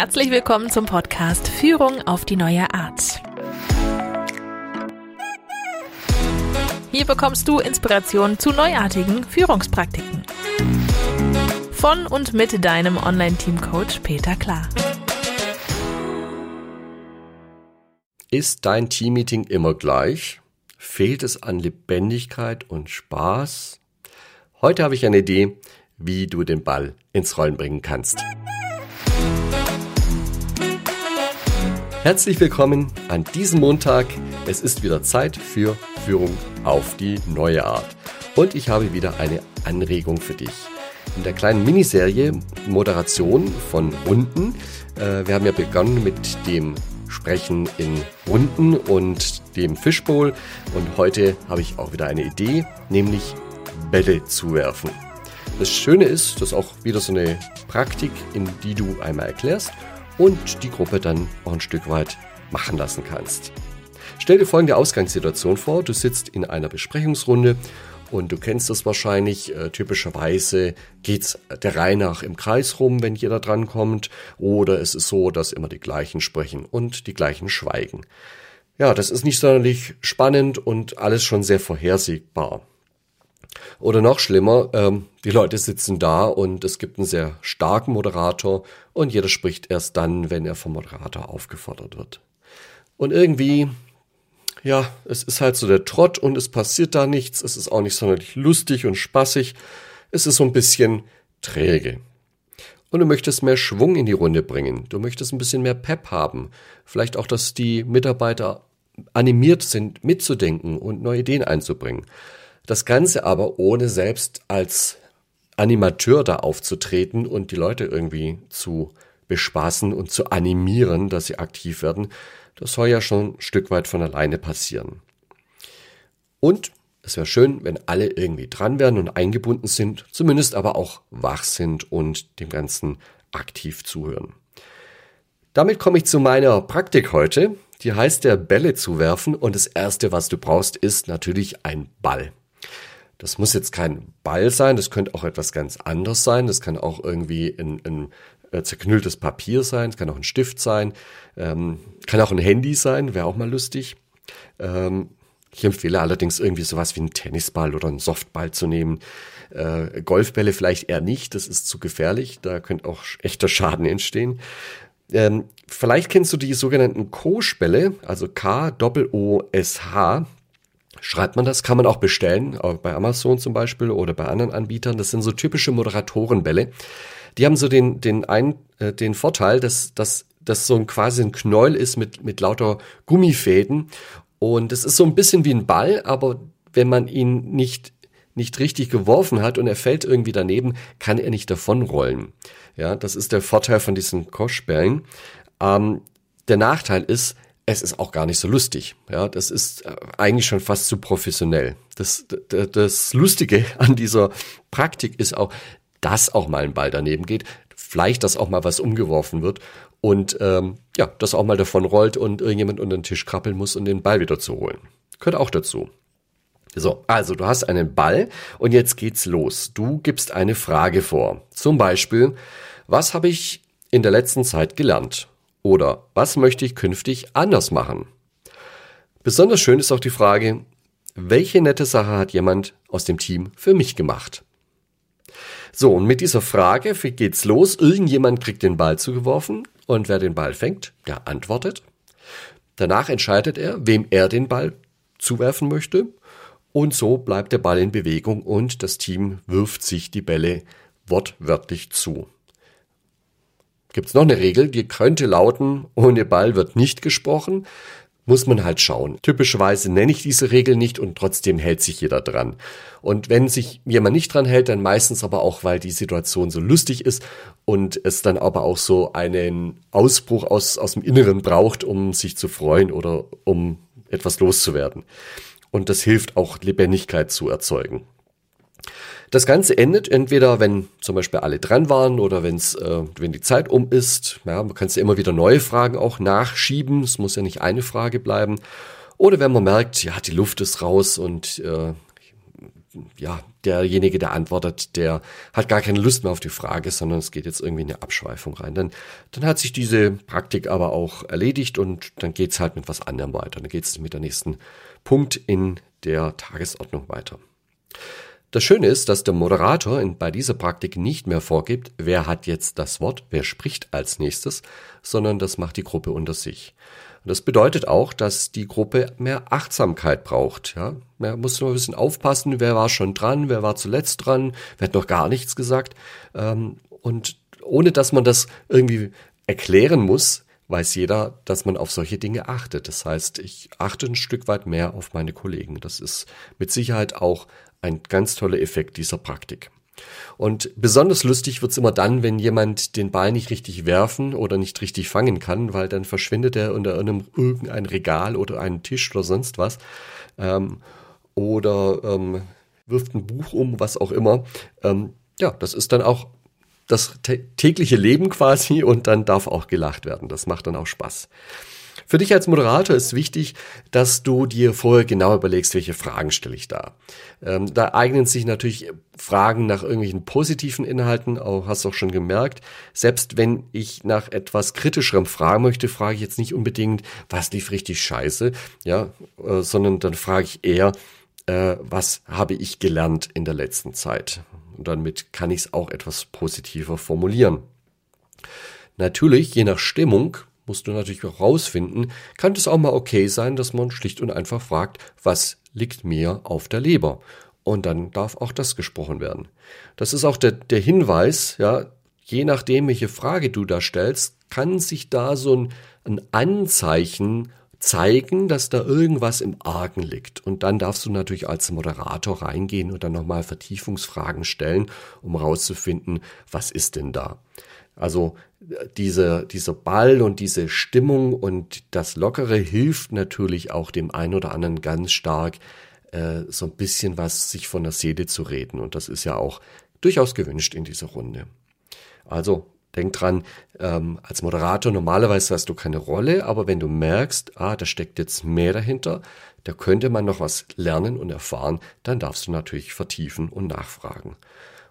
Herzlich willkommen zum Podcast Führung auf die neue Art. Hier bekommst du Inspiration zu neuartigen Führungspraktiken. Von und mit deinem Online-Team-Coach Peter Klar. Ist dein Teammeeting immer gleich? Fehlt es an Lebendigkeit und Spaß? Heute habe ich eine Idee, wie du den Ball ins Rollen bringen kannst. Herzlich willkommen an diesem Montag. Es ist wieder Zeit für Führung auf die neue Art. Und ich habe wieder eine Anregung für dich. In der kleinen Miniserie Moderation von Runden. Äh, wir haben ja begonnen mit dem Sprechen in Runden und dem Fishbowl. Und heute habe ich auch wieder eine Idee, nämlich Bälle zu werfen. Das Schöne ist, dass auch wieder so eine Praktik, in die du einmal erklärst und die Gruppe dann auch ein Stück weit machen lassen kannst. Stell dir folgende Ausgangssituation vor. Du sitzt in einer Besprechungsrunde und du kennst das wahrscheinlich. Äh, typischerweise geht's der Reihe nach im Kreis rum, wenn jeder drankommt. Oder es ist so, dass immer die gleichen sprechen und die gleichen schweigen. Ja, das ist nicht sonderlich spannend und alles schon sehr vorhersehbar. Oder noch schlimmer, ähm, die Leute sitzen da und es gibt einen sehr starken Moderator und jeder spricht erst dann, wenn er vom Moderator aufgefordert wird. Und irgendwie, ja, es ist halt so der Trott und es passiert da nichts, es ist auch nicht sonderlich lustig und spaßig, es ist so ein bisschen träge. Und du möchtest mehr Schwung in die Runde bringen, du möchtest ein bisschen mehr Pep haben, vielleicht auch, dass die Mitarbeiter animiert sind, mitzudenken und neue Ideen einzubringen. Das Ganze aber ohne selbst als Animateur da aufzutreten und die Leute irgendwie zu bespaßen und zu animieren, dass sie aktiv werden, das soll ja schon ein Stück weit von alleine passieren. Und es wäre schön, wenn alle irgendwie dran wären und eingebunden sind, zumindest aber auch wach sind und dem Ganzen aktiv zuhören. Damit komme ich zu meiner Praktik heute. Die heißt der Bälle zu werfen und das erste, was du brauchst, ist natürlich ein Ball. Das muss jetzt kein Ball sein, das könnte auch etwas ganz anderes sein. Das kann auch irgendwie ein, ein äh, zerknülltes Papier sein, es kann auch ein Stift sein, ähm, kann auch ein Handy sein, wäre auch mal lustig. Ähm, ich empfehle allerdings irgendwie sowas wie einen Tennisball oder einen Softball zu nehmen. Äh, Golfbälle vielleicht eher nicht, das ist zu gefährlich, da könnte auch echter Schaden entstehen. Ähm, vielleicht kennst du die sogenannten Koschbälle, also K-O-S-H schreibt man das, kann man auch bestellen, auch bei Amazon zum Beispiel oder bei anderen Anbietern. Das sind so typische Moderatorenbälle. Die haben so den, den, ein, äh, den Vorteil, dass, dass das so ein quasi ein Knäuel ist mit, mit lauter Gummifäden. Und es ist so ein bisschen wie ein Ball, aber wenn man ihn nicht, nicht richtig geworfen hat und er fällt irgendwie daneben, kann er nicht davonrollen. Ja, das ist der Vorteil von diesen Koschbällen. Ähm, der Nachteil ist, es ist auch gar nicht so lustig. Ja, das ist äh, eigentlich schon fast zu professionell. Das, das, das Lustige an dieser Praktik ist auch, dass auch mal ein Ball daneben geht, vielleicht, dass auch mal was umgeworfen wird und ähm, ja, dass auch mal davon rollt und irgendjemand unter den Tisch krabbeln muss, um den Ball wieder zu holen. Gehört auch dazu. So, also du hast einen Ball und jetzt geht's los. Du gibst eine Frage vor. Zum Beispiel, was habe ich in der letzten Zeit gelernt? Oder was möchte ich künftig anders machen? Besonders schön ist auch die Frage, welche nette Sache hat jemand aus dem Team für mich gemacht? So, und mit dieser Frage geht's los. Irgendjemand kriegt den Ball zugeworfen und wer den Ball fängt, der antwortet. Danach entscheidet er, wem er den Ball zuwerfen möchte. Und so bleibt der Ball in Bewegung und das Team wirft sich die Bälle wortwörtlich zu gibt es noch eine Regel, die könnte lauten, ohne Ball wird nicht gesprochen. Muss man halt schauen. Typischerweise nenne ich diese Regel nicht und trotzdem hält sich jeder dran. Und wenn sich jemand nicht dran hält, dann meistens aber auch, weil die Situation so lustig ist und es dann aber auch so einen Ausbruch aus, aus dem Inneren braucht, um sich zu freuen oder um etwas loszuwerden. Und das hilft auch Lebendigkeit zu erzeugen. Das Ganze endet entweder, wenn zum Beispiel alle dran waren oder wenn's, äh, wenn die Zeit um ist. Ja, man kann ja immer wieder neue Fragen auch nachschieben. Es muss ja nicht eine Frage bleiben. Oder wenn man merkt, ja, die Luft ist raus und äh, ja, derjenige, der antwortet, der hat gar keine Lust mehr auf die Frage, sondern es geht jetzt irgendwie in eine Abschweifung rein. Dann, dann hat sich diese Praktik aber auch erledigt und dann geht's halt mit was anderem weiter. Dann geht's mit der nächsten Punkt in der Tagesordnung weiter. Das Schöne ist, dass der Moderator bei dieser Praktik nicht mehr vorgibt, wer hat jetzt das Wort, wer spricht als nächstes, sondern das macht die Gruppe unter sich. Das bedeutet auch, dass die Gruppe mehr Achtsamkeit braucht. Ja? Man muss nur ein bisschen aufpassen, wer war schon dran, wer war zuletzt dran, wer hat noch gar nichts gesagt. Ähm, und ohne dass man das irgendwie erklären muss, weiß jeder, dass man auf solche Dinge achtet. Das heißt, ich achte ein Stück weit mehr auf meine Kollegen. Das ist mit Sicherheit auch ein ganz toller Effekt dieser Praktik. Und besonders lustig wird's immer dann, wenn jemand den Ball nicht richtig werfen oder nicht richtig fangen kann, weil dann verschwindet er unter einem irgendein Regal oder einen Tisch oder sonst was. Ähm, oder ähm, wirft ein Buch um, was auch immer. Ähm, ja, das ist dann auch das tägliche Leben quasi und dann darf auch gelacht werden. Das macht dann auch Spaß. Für dich als Moderator ist wichtig, dass du dir vorher genau überlegst, welche Fragen stelle ich da. Ähm, da eignen sich natürlich Fragen nach irgendwelchen positiven Inhalten, auch hast du auch schon gemerkt. Selbst wenn ich nach etwas kritischerem fragen möchte, frage ich jetzt nicht unbedingt, was lief richtig scheiße, ja, äh, sondern dann frage ich eher, äh, was habe ich gelernt in der letzten Zeit? Und damit kann ich es auch etwas positiver formulieren. Natürlich, je nach Stimmung, musst du natürlich auch rausfinden, kann es auch mal okay sein, dass man schlicht und einfach fragt, was liegt mir auf der Leber? Und dann darf auch das gesprochen werden. Das ist auch der, der Hinweis, ja, je nachdem, welche Frage du da stellst, kann sich da so ein, ein Anzeichen zeigen, dass da irgendwas im Argen liegt. Und dann darfst du natürlich als Moderator reingehen und dann nochmal Vertiefungsfragen stellen, um rauszufinden, was ist denn da. Also diese, dieser Ball und diese Stimmung und das Lockere hilft natürlich auch dem einen oder anderen ganz stark, äh, so ein bisschen was sich von der Seele zu reden. Und das ist ja auch durchaus gewünscht in dieser Runde. Also denk dran, ähm, als Moderator normalerweise hast du keine Rolle, aber wenn du merkst, ah, da steckt jetzt mehr dahinter, da könnte man noch was lernen und erfahren, dann darfst du natürlich vertiefen und nachfragen.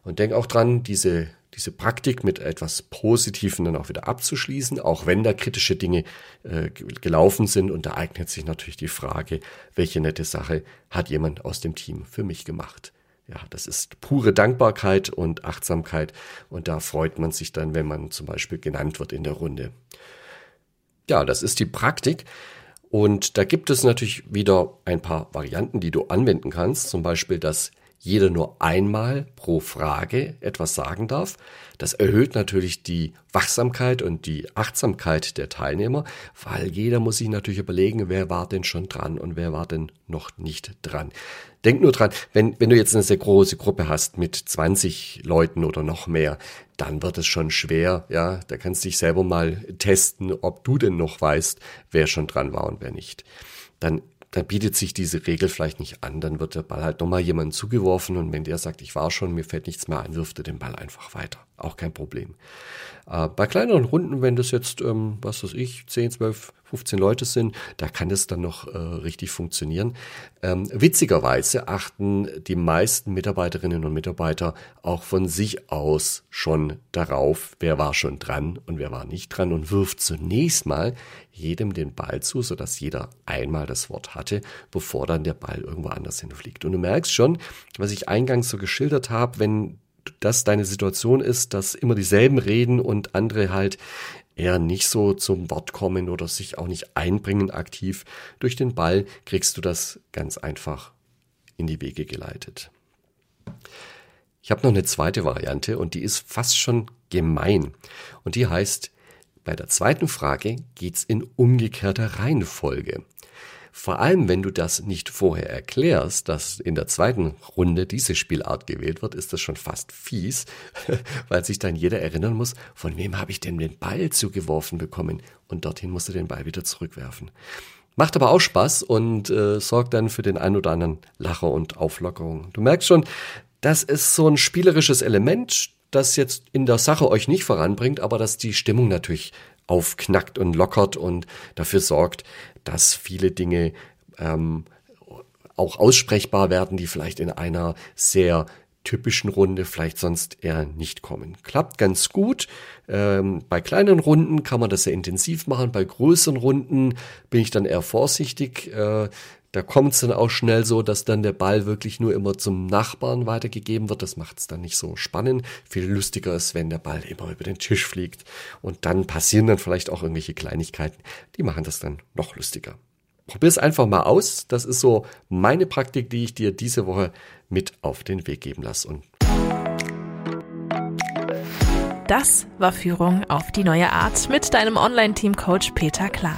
Und denk auch dran, diese diese Praktik mit etwas Positivem dann auch wieder abzuschließen, auch wenn da kritische Dinge äh, gelaufen sind. Und da eignet sich natürlich die Frage, welche nette Sache hat jemand aus dem Team für mich gemacht. Ja, das ist pure Dankbarkeit und Achtsamkeit. Und da freut man sich dann, wenn man zum Beispiel genannt wird in der Runde. Ja, das ist die Praktik. Und da gibt es natürlich wieder ein paar Varianten, die du anwenden kannst. Zum Beispiel das jeder nur einmal pro Frage etwas sagen darf. Das erhöht natürlich die Wachsamkeit und die Achtsamkeit der Teilnehmer, weil jeder muss sich natürlich überlegen, wer war denn schon dran und wer war denn noch nicht dran. Denk nur dran, wenn, wenn du jetzt eine sehr große Gruppe hast mit 20 Leuten oder noch mehr, dann wird es schon schwer, ja, da kannst du dich selber mal testen, ob du denn noch weißt, wer schon dran war und wer nicht. Dann dann bietet sich diese Regel vielleicht nicht an. Dann wird der Ball halt nochmal jemandem zugeworfen und wenn der sagt, ich war schon, mir fällt nichts mehr ein, wirft er den Ball einfach weiter. Auch kein Problem. Äh, bei kleineren Runden, wenn das jetzt, ähm, was weiß ich, 10, 12, 15 Leute sind, da kann das dann noch äh, richtig funktionieren. Ähm, witzigerweise achten die meisten Mitarbeiterinnen und Mitarbeiter auch von sich aus schon darauf, wer war schon dran und wer war nicht dran und wirft zunächst mal jedem den Ball zu, sodass jeder einmal das Wort hatte, bevor dann der Ball irgendwo anders hinfliegt. Und du merkst schon, was ich eingangs so geschildert habe, wenn das deine Situation ist, dass immer dieselben reden und andere halt eher nicht so zum Wort kommen oder sich auch nicht einbringen aktiv. Durch den Ball kriegst du das ganz einfach in die Wege geleitet. Ich habe noch eine zweite Variante und die ist fast schon gemein. Und die heißt, bei der zweiten Frage geht's in umgekehrter Reihenfolge. Vor allem, wenn du das nicht vorher erklärst, dass in der zweiten Runde diese Spielart gewählt wird, ist das schon fast fies, weil sich dann jeder erinnern muss, von wem habe ich denn den Ball zugeworfen bekommen? Und dorthin musst du den Ball wieder zurückwerfen. Macht aber auch Spaß und äh, sorgt dann für den ein oder anderen Lacher und Auflockerung. Du merkst schon, das ist so ein spielerisches Element, das jetzt in der Sache euch nicht voranbringt, aber das die Stimmung natürlich aufknackt und lockert und dafür sorgt, dass viele Dinge ähm, auch aussprechbar werden, die vielleicht in einer sehr typischen Runde vielleicht sonst eher nicht kommen. Klappt ganz gut. Ähm, bei kleinen Runden kann man das sehr intensiv machen. Bei größeren Runden bin ich dann eher vorsichtig. Äh, da kommt es dann auch schnell so, dass dann der Ball wirklich nur immer zum Nachbarn weitergegeben wird. Das macht es dann nicht so spannend. Viel lustiger ist, wenn der Ball immer über den Tisch fliegt. Und dann passieren dann vielleicht auch irgendwelche Kleinigkeiten. Die machen das dann noch lustiger. Probier es einfach mal aus. Das ist so meine Praktik, die ich dir diese Woche mit auf den Weg geben lasse. Und das war Führung auf die neue Art mit deinem Online-Team-Coach Peter Klar.